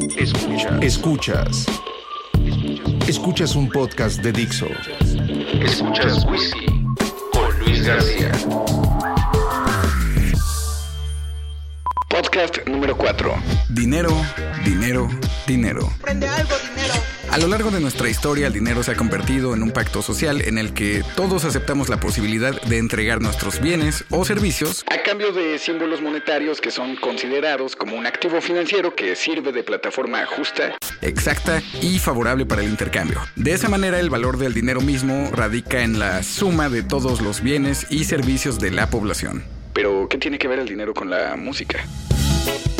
Escuchas. Escuchas. Escuchas un podcast de Dixo. Escuchas Whisky con Luis García. Podcast número 4. Dinero, dinero, dinero. Prende algo, dinero. A lo largo de nuestra historia, el dinero se ha convertido en un pacto social en el que todos aceptamos la posibilidad de entregar nuestros bienes o servicios A cambio de símbolos monetarios que son considerados como un activo financiero que sirve de plataforma justa. exacta y favorable para el intercambio. De esa manera, el valor del dinero mismo radica en la suma de todos los bienes y servicios de la población. Pero, ¿qué tiene que ver el dinero con la música?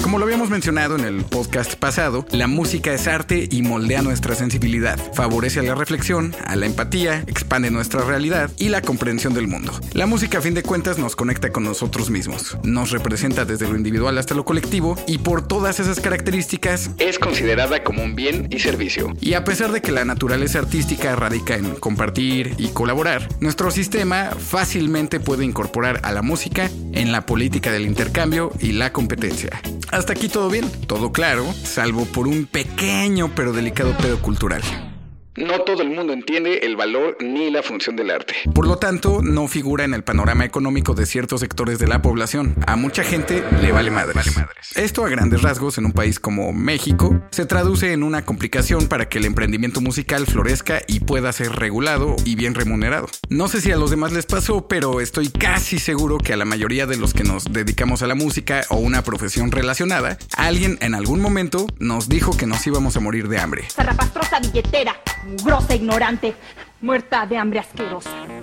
Como lo habíamos mencionado en el podcast pasado, la música es arte y moldea nuestra sensibilidad, favorece a la reflexión, a la empatía, expande nuestra realidad y la comprensión del mundo. La música a fin de cuentas nos conecta con nosotros mismos, nos representa desde lo individual hasta lo colectivo y por todas esas características Es considerada como un bien y servicio. y a pesar de que la naturaleza artística radica en compartir y colaborar, nuestro sistema fácilmente puede incorporar a la música en la política del intercambio y la competencia. Hasta aquí todo bien, todo claro, salvo por un pequeño pero delicado pedo cultural. No todo el mundo entiende el valor ni la función del arte. Por lo tanto, no figura en el panorama económico de ciertos sectores de la población. A mucha gente le vale madres. Esto a grandes rasgos en un país como México se traduce en una complicación para que el emprendimiento musical florezca y pueda ser regulado y bien remunerado. No sé si a los demás les pasó, pero estoy casi seguro que a la mayoría de los que nos dedicamos a la música o una profesión relacionada, alguien en algún momento nos dijo que nos íbamos a morir de hambre. Billetera. Grosa ignorante. Muerta de hambre asquerosa.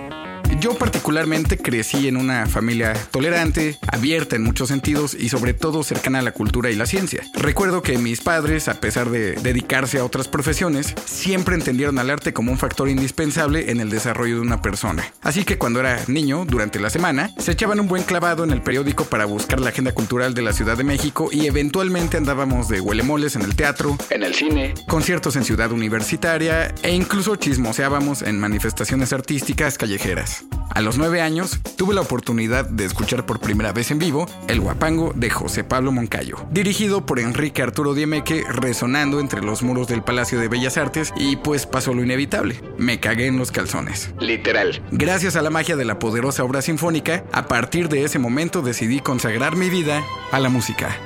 Yo particularmente crecí en una familia tolerante, abierta en muchos sentidos y sobre todo cercana a la cultura y la ciencia. Recuerdo que mis padres, a pesar de dedicarse a otras profesiones, siempre entendieron al arte como un factor indispensable en el desarrollo de una persona. Así que cuando era niño, durante la semana, se echaban un buen clavado en el periódico para buscar la agenda cultural de la Ciudad de México y eventualmente andábamos de huelemoles en el teatro, En el cine, conciertos en Ciudad Universitaria e incluso chismoseábamos en manifestaciones artísticas callejeras. A los nueve años, tuve la oportunidad de escuchar por primera vez en vivo El Guapango de José Pablo Moncayo, dirigido por Enrique Arturo Diemeque, resonando entre los muros del Palacio de Bellas Artes y pues pasó lo inevitable, me cagué en los calzones. literal. Gracias a la magia de la poderosa obra sinfónica, a partir de ese momento decidí consagrar mi vida a la música.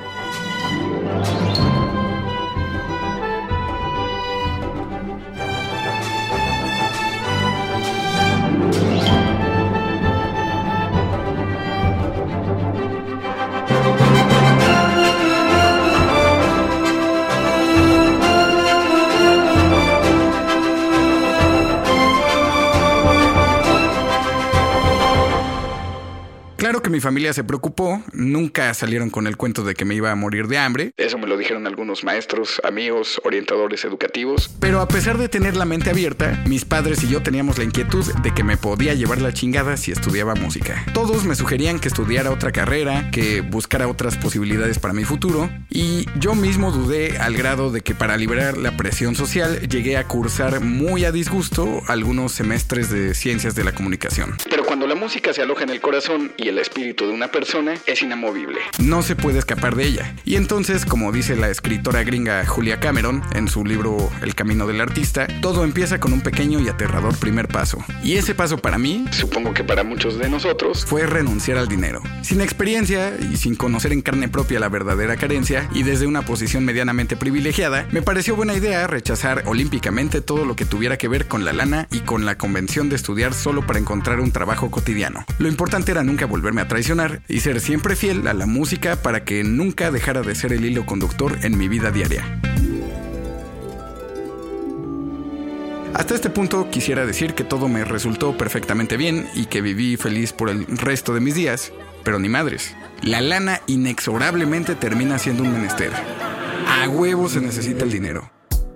Que mi familia se preocupó, nunca salieron con el cuento de que me iba a morir de hambre, Eso me lo dijeron algunos maestros, amigos, orientadores educativos. pero a pesar de tener la mente abierta, mis padres y yo teníamos la inquietud de que me podía llevar la chingada si estudiaba música. Todos me sugerían que estudiara otra carrera, que buscara otras posibilidades para mi futuro, y yo mismo dudé al grado de que para liberar la presión social llegué a cursar muy a disgusto algunos semestres de ciencias de la comunicación. Pero cuando la música se aloja en el corazón y el espíritu de una persona, es inamovible. no se puede escapar de ella. Y entonces, como dice la escritora gringa Julia Cameron en su libro El Camino del Artista, todo empieza con un pequeño y aterrador primer paso. Y ese paso para mí Supongo que para muchos de nosotros, fue renunciar al dinero. Sin experiencia y sin conocer en carne propia la verdadera carencia y desde una posición medianamente privilegiada, me pareció buena idea rechazar olímpicamente todo lo que tuviera que ver con la lana y con la convención de estudiar solo para encontrar un trabajo cotidiano. Lo importante era nunca volverme a traicionar y ser siempre fiel a la música para que nunca dejara de ser el hilo conductor en mi vida diaria. Hasta este punto quisiera decir que todo me resultó perfectamente bien y que viví feliz por el resto de mis días, pero ni madres. La lana inexorablemente termina siendo un menester. A huevo se necesita el dinero.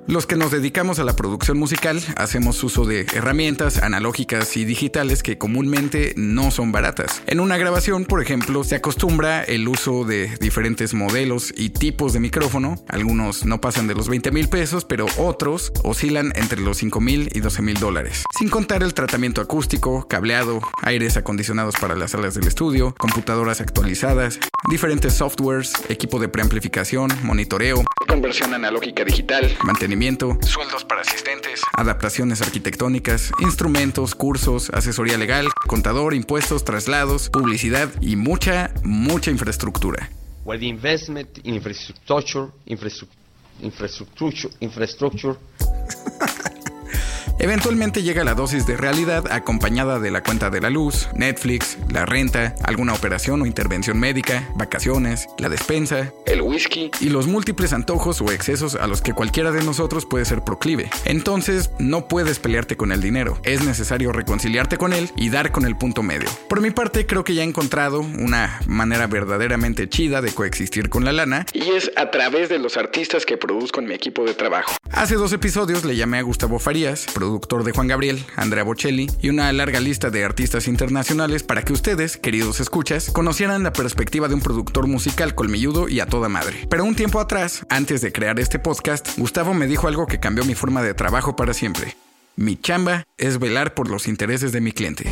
Los que nos dedicamos a la producción musical hacemos uso de herramientas analógicas y digitales que comúnmente no son baratas. En una grabación, por ejemplo, se acostumbra el uso de diferentes modelos y tipos de micrófono. Algunos no pasan de los 20 mil pesos, pero otros oscilan entre los 5 mil y 12 mil dólares. Sin contar el tratamiento acústico, cableado, aires acondicionados para las salas del estudio, computadoras actualizadas, diferentes softwares, equipo de preamplificación, monitoreo, conversión analógica digital, mantenimiento, sueldos para asistentes, adaptaciones arquitectónicas, instrumentos, cursos, asesoría legal, contador, impuestos, traslados, publicidad y mucha, mucha infraestructura. where the investment in infrastructure, infrastructure, infrastructure, infrastructure Eventualmente llega la dosis de realidad acompañada de la cuenta de la luz, Netflix, la renta, alguna operación o intervención médica, vacaciones, la despensa el whisky, y los múltiples antojos o excesos a los que cualquiera de nosotros puede ser proclive. Entonces, no puedes pelearte con el dinero, es necesario reconciliarte con él y dar con el punto medio. Por mi parte, creo que ya he encontrado una manera verdaderamente chida de coexistir con la lana. y es a través de los artistas que produzco en mi equipo de trabajo. Hace dos episodios le llamé a Gustavo Farías, productor de Juan Gabriel, Andrea Bocelli y una larga lista de artistas internacionales para que ustedes, queridos escuchas, conocieran la perspectiva de un productor musical colmilludo y a toda madre. Pero un tiempo atrás, antes de crear este podcast, Gustavo me dijo algo que cambió mi forma de trabajo para siempre. Mi chamba es velar por los intereses de mi cliente.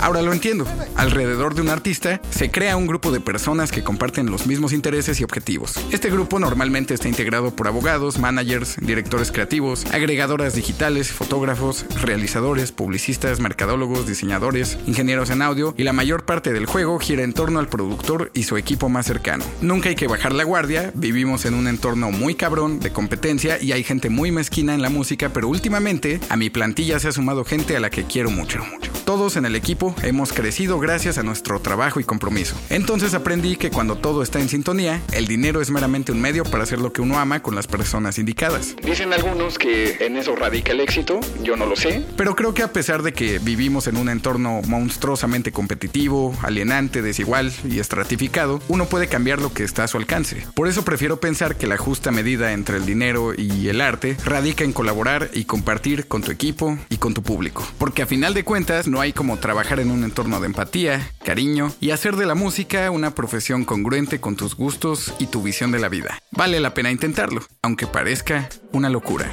Ahora lo entiendo. Alrededor de un artista se crea un grupo de personas que comparten los mismos intereses y objetivos. Este grupo normalmente está integrado por abogados, managers, directores creativos, agregadoras digitales, fotógrafos, realizadores, publicistas, mercadólogos, diseñadores, ingenieros en audio y la mayor parte del juego gira en torno al productor y su equipo más cercano. Nunca hay que bajar la guardia, vivimos en un entorno muy cabrón de competencia y hay gente muy mezquina en la música, pero últimamente a mi plantilla se ha sumado gente a la que quiero mucho. Todos en el equipo hemos crecido gracias a nuestro trabajo y compromiso. Entonces aprendí que cuando todo está en sintonía, el dinero es meramente un medio para hacer lo que uno ama con las personas indicadas. Dicen algunos que en eso radica el éxito, yo no lo sé. Pero creo que a pesar de que vivimos en un entorno monstruosamente competitivo, alienante, desigual y estratificado, uno puede cambiar lo que está a su alcance. Por eso prefiero pensar que la justa medida entre el dinero y el arte radica en colaborar y compartir con tu equipo y con tu público. Porque a final de cuentas no hay como trabajar en un entorno de empatía, cariño y hacer de la música una profesión congruente con tus gustos y tu visión de la vida. Vale la pena intentarlo, aunque parezca una locura.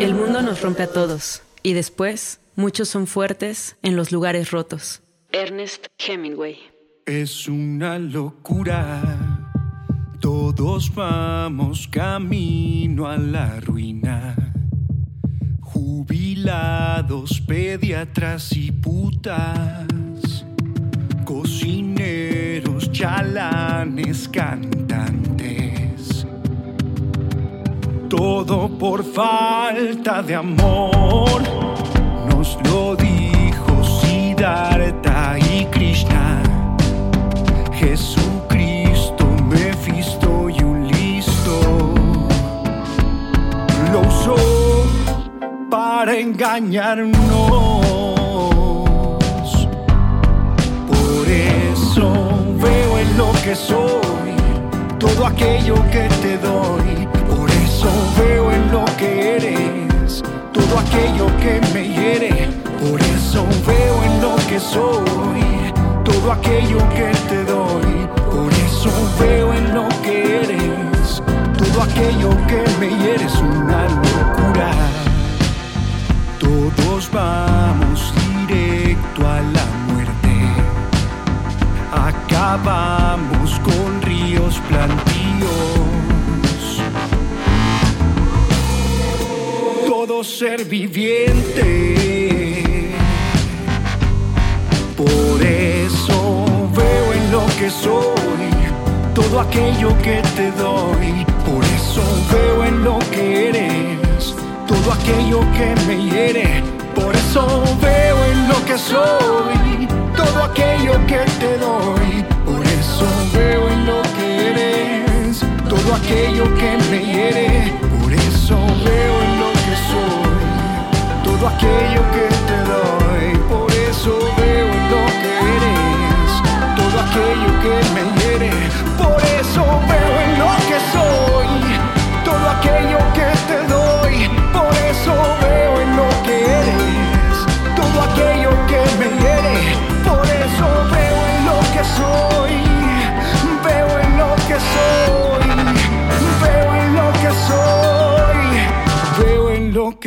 El mundo nos rompe a todos y después muchos son fuertes en los lugares rotos. Ernest Hemingway. Es una locura. Todos vamos camino a la ruina. Jubilados, pediatras y putas. Cocineros, chalanes, cantantes. Todo por falta de amor. Nos lo dijo Siddhartha y Krishna. Jesucristo, para engañarnos. Por eso veo en lo que soy todo aquello que te doy. Por eso veo en lo que eres todo aquello que me hiere. Por eso veo en lo que soy todo aquello que te doy. Por eso veo en lo que eres todo aquello que me hiere. Es una locura. Vamos directo a la muerte. Acabamos con ríos plantíos. Todo ser viviente. Por eso veo en lo que soy todo aquello que te doy. Por eso veo en lo que eres todo aquello que me hiere. Por eso veo en lo que soy todo aquello que te doy. Por eso veo en lo que eres todo aquello que me hiere.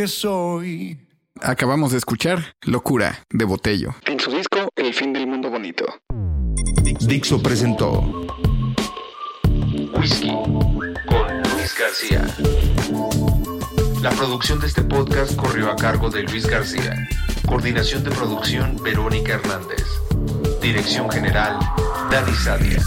Que soy. Acabamos de escuchar Locura de Botello. En su disco El fin del mundo bonito. Dixo presentó Whisky con Luis García. García. La producción de este podcast corrió a cargo de Luis García. Coordinación de producción Verónica Hernández. Dirección General Dani Sadia.